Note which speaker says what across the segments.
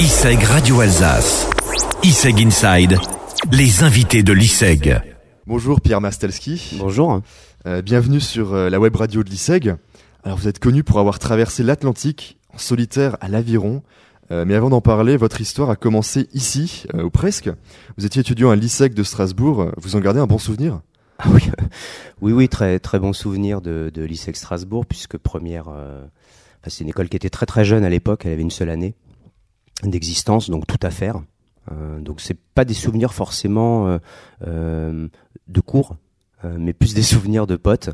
Speaker 1: ISEG Radio Alsace. ISEG Inside. Les invités de l'ISEG.
Speaker 2: Bonjour Pierre Mastelski.
Speaker 3: Bonjour.
Speaker 2: Euh, bienvenue sur euh, la web radio de l'ISEG. Alors vous êtes connu pour avoir traversé l'Atlantique en solitaire à l'Aviron. Euh, mais avant d'en parler, votre histoire a commencé ici, euh, ou presque. Vous étiez étudiant à l'ISEG de Strasbourg. Vous en gardez un bon souvenir?
Speaker 3: Ah oui, oui, oui, très très bon souvenir de, de l'ISEG Strasbourg, puisque première, euh, enfin, c'est une école qui était très très jeune à l'époque. Elle avait une seule année d'existence, donc tout à faire. Euh, donc c'est pas des souvenirs forcément euh, euh, de cours, mais plus des souvenirs de potes,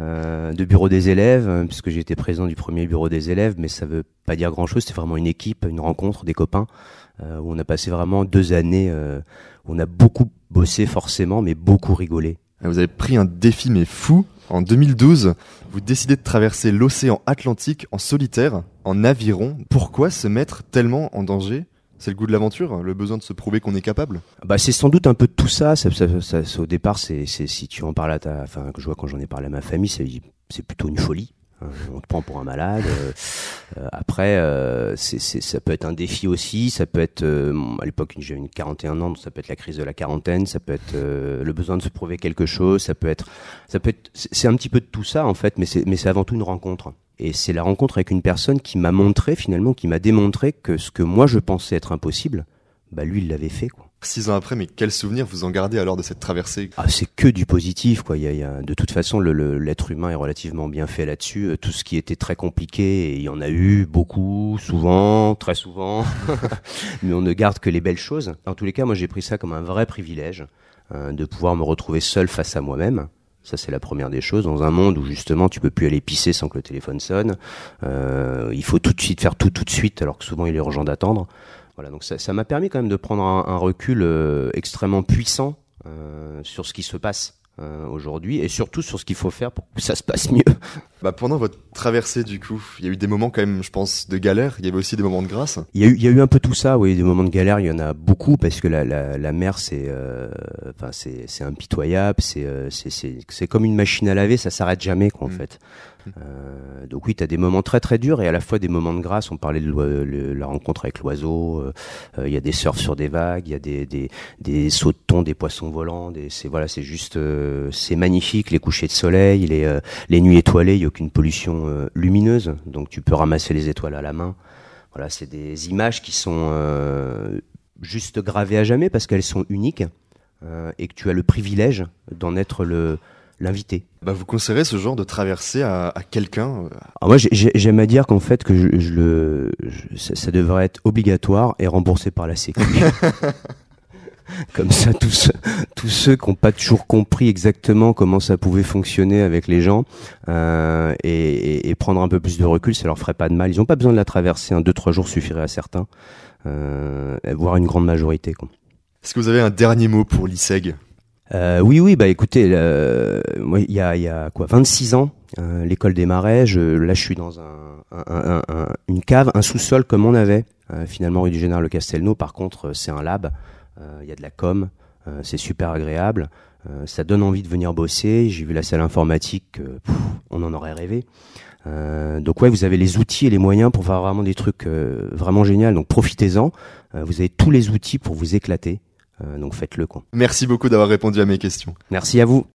Speaker 3: euh, de bureau des élèves, puisque j'ai été présent du premier bureau des élèves, mais ça veut pas dire grand-chose. C'est vraiment une équipe, une rencontre, des copains, euh, où on a passé vraiment deux années, euh, où on a beaucoup bossé forcément, mais beaucoup rigolé.
Speaker 2: Vous avez pris un défi mais fou. En 2012, vous décidez de traverser l'océan Atlantique en solitaire, en aviron. Pourquoi se mettre tellement en danger? C'est le goût de l'aventure, le besoin de se prouver qu'on est capable?
Speaker 3: Bah c'est sans doute un peu de tout ça. ça, au départ, c'est si tu en parles à ta, enfin que je vois quand j'en ai parlé à ma famille, c'est plutôt une folie. hein. On te prend pour un malade. euh, après, euh, c'est ça peut être un défi aussi. Ça peut être, euh, à l'époque, j'avais une 41 ans, donc ça peut être la crise de la quarantaine. Ça peut être euh, le besoin de se prouver quelque chose. Ça peut être, ça peut être, c'est un petit peu de tout ça en fait, mais c'est mais c'est avant tout une rencontre. Et c'est la rencontre avec une personne qui m'a montré finalement, qui m'a démontré que ce que moi je pensais être impossible, bah lui il l'avait fait quoi.
Speaker 2: Six ans après, mais quel souvenir vous en gardez alors de cette traversée?
Speaker 3: Ah, c'est que du positif, quoi. Il y a, il y a- de toute façon, le- le- l'être humain est relativement bien fait là-dessus. Euh, Tout ce qui était très compliqué, il y en a eu beaucoup, souvent, très souvent, mais on ne garde que les belles choses. En tous les cas, moi, j'ai pris ça comme un vrai privilège euh, de pouvoir me retrouver seul face à moi-même. Ça, c'est la première des choses. Dans un monde où justement, tu peux plus aller pisser sans que le téléphone sonne. Euh, il faut tout de suite faire tout tout de suite, alors que souvent, il est urgent d'attendre. Voilà, donc ça m'a permis quand même de prendre un, un recul euh, extrêmement puissant euh, sur ce qui se passe euh, aujourd'hui et surtout sur ce qu'il faut faire pour que ça se passe mieux.
Speaker 2: bah, Pendant votre traversée, du coup, il y a eu des moments quand même, je pense, de galère. Il y avait aussi des moments de grâce.
Speaker 3: Il y a eu, il y a eu un peu tout ça, oui, des moments de galère, il y en a beaucoup parce que la, la, la mer c'est, euh, enfin c'est, c'est impitoyable, c'est, euh, c'est, c'est, c'est comme une machine à laver, ça s'arrête jamais quoi en
Speaker 2: Mm.
Speaker 3: fait. Euh, donc oui, tu as des moments très très durs et à la fois des moments de grâce. On parlait de la rencontre avec l'oiseau. euh, euh, Il y a des surfs sur des vagues, il y a des, des, des sauts de thon, des poissons volants. C'est voilà, c'est juste, c'est magnifique. Les couchers de soleil, les, les nuits étoilées. Il y a aucune pollution lumineuse, donc tu peux ramasser les étoiles à la main. Voilà, c'est des images qui sont juste gravées à jamais parce qu'elles sont uniques et que tu as le privilège d'en être le l'invité.
Speaker 2: Bah, vous conseillerez ce genre de traversée à, à quelqu'un euh,
Speaker 3: Alors moi, j'ai- j'ai- j'aime à dire qu'en fait, que je, je le, je- ça, ça devrait être obligatoire et remboursé par la Sécu. Comme ça, tous, ceux- tous ceux qui n'ont pas toujours compris exactement comment ça pouvait fonctionner avec les gens euh, et, prendre un peu plus de recul, ça leur ferait pas de mal. Ils n'ont pas besoin de la traverser. Un, deux, trois jours suffirait à certains, euh, voire une grande majorité.
Speaker 2: Est-ce que vous avez un dernier mot pour l'ISEG?
Speaker 3: Euh, oui, oui, bah écoutez, euh, il y a, il y a quoi, 26 ans, euh, l'école des marais. Je, là, je suis dans un, un- un- un- une cave, un sous-sol comme on avait euh, finalement rue du Général Castelnau. Par contre, c'est un lab. Il y a de la com, c'est super agréable. Ça donne envie de venir bosser. J'ai vu la salle informatique, on en aurait rêvé. Euh, donc ouais, vous avez les outils et les moyens pour faire vraiment des trucs vraiment géniaux. Donc profitez-en. Vous avez tous les outils pour vous éclater. Euh, donc faites-le quoi.
Speaker 2: Merci beaucoup d'avoir répondu à mes questions.
Speaker 3: Merci à vous.